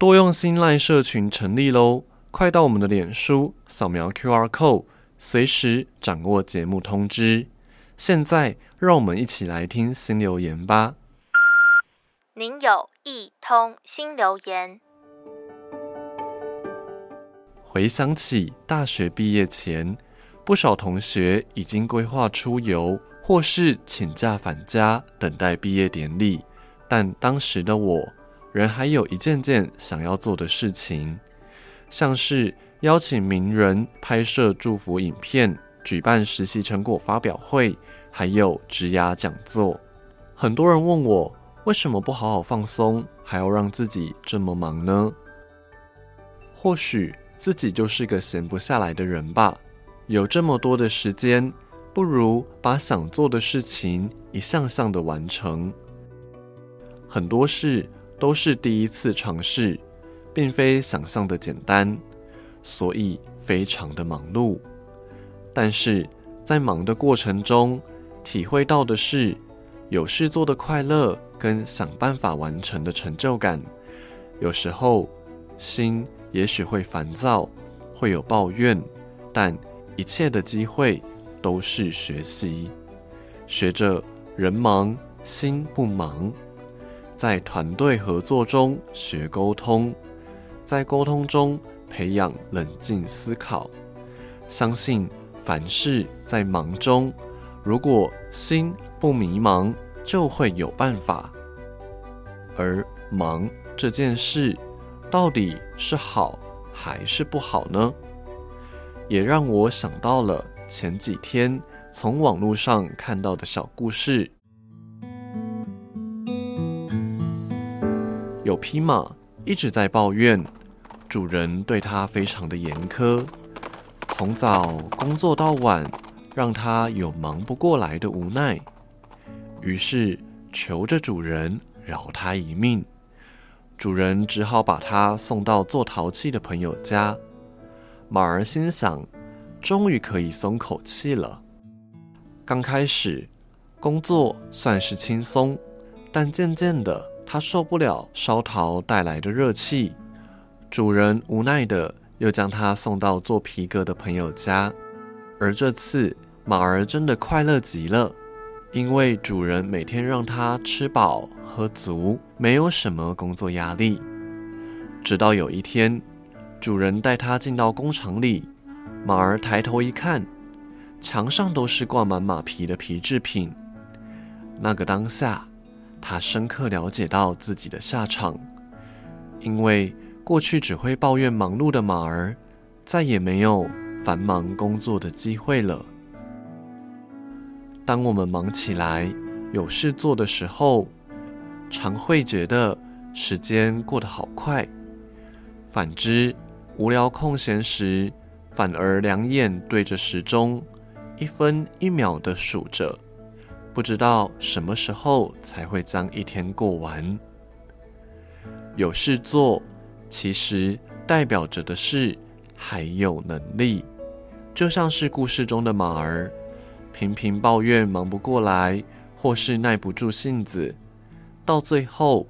多用心 LINE 社群成立喽！快到我们的脸书，扫描 QR code，随时掌握节目通知。现在，让我们一起来听新留言吧。您有一通新留言。回想起大学毕业前，不少同学已经规划出游，或是请假返家等待毕业典礼，但当时的我，人还有一件件想要做的事情，像是邀请名人拍摄祝福影片，举办实习成果发表会。还有职涯讲座，很多人问我为什么不好好放松，还要让自己这么忙呢？或许自己就是个闲不下来的人吧。有这么多的时间，不如把想做的事情一项项的完成。很多事都是第一次尝试，并非想象的简单，所以非常的忙碌。但是在忙的过程中，体会到的是有事做的快乐跟想办法完成的成就感。有时候心也许会烦躁，会有抱怨，但一切的机会都是学习。学着人忙心不忙，在团队合作中学沟通，在沟通中培养冷静思考。相信凡事在忙中。如果心不迷茫，就会有办法。而忙这件事，到底是好还是不好呢？也让我想到了前几天从网络上看到的小故事。有匹马一直在抱怨，主人对它非常的严苛，从早工作到晚。让他有忙不过来的无奈，于是求着主人饶他一命。主人只好把他送到做陶器的朋友家。马儿心想，终于可以松口气了。刚开始工作算是轻松，但渐渐的他受不了烧陶带来的热气。主人无奈的又将他送到做皮革的朋友家。而这次，马儿真的快乐极了，因为主人每天让他吃饱喝足，没有什么工作压力。直到有一天，主人带他进到工厂里，马儿抬头一看，墙上都是挂满马皮的皮制品。那个当下，他深刻了解到自己的下场，因为过去只会抱怨忙碌的马儿，再也没有。繁忙工作的机会了。当我们忙起来、有事做的时候，常会觉得时间过得好快；反之，无聊空闲时，反而两眼对着时钟，一分一秒的数着，不知道什么时候才会将一天过完。有事做，其实代表着的是。还有能力，就像是故事中的马儿，频频抱怨忙不过来，或是耐不住性子，到最后，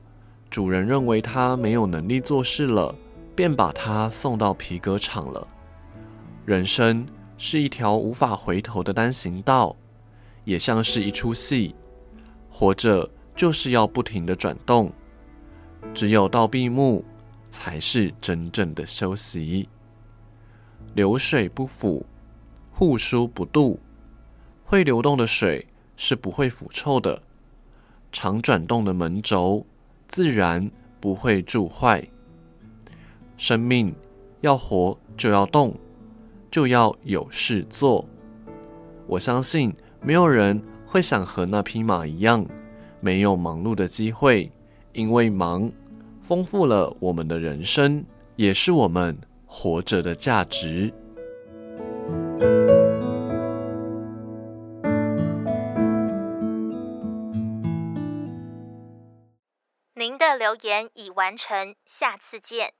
主人认为他没有能力做事了，便把他送到皮革厂了。人生是一条无法回头的单行道，也像是一出戏，活着就是要不停的转动，只有到闭幕，才是真正的休息。流水不腐，户书不蠹。会流动的水是不会腐臭的，常转动的门轴自然不会蛀坏。生命要活就要动，就要有事做。我相信没有人会想和那匹马一样，没有忙碌的机会，因为忙丰富了我们的人生，也是我们。活着的价值。您的留言已完成，下次见。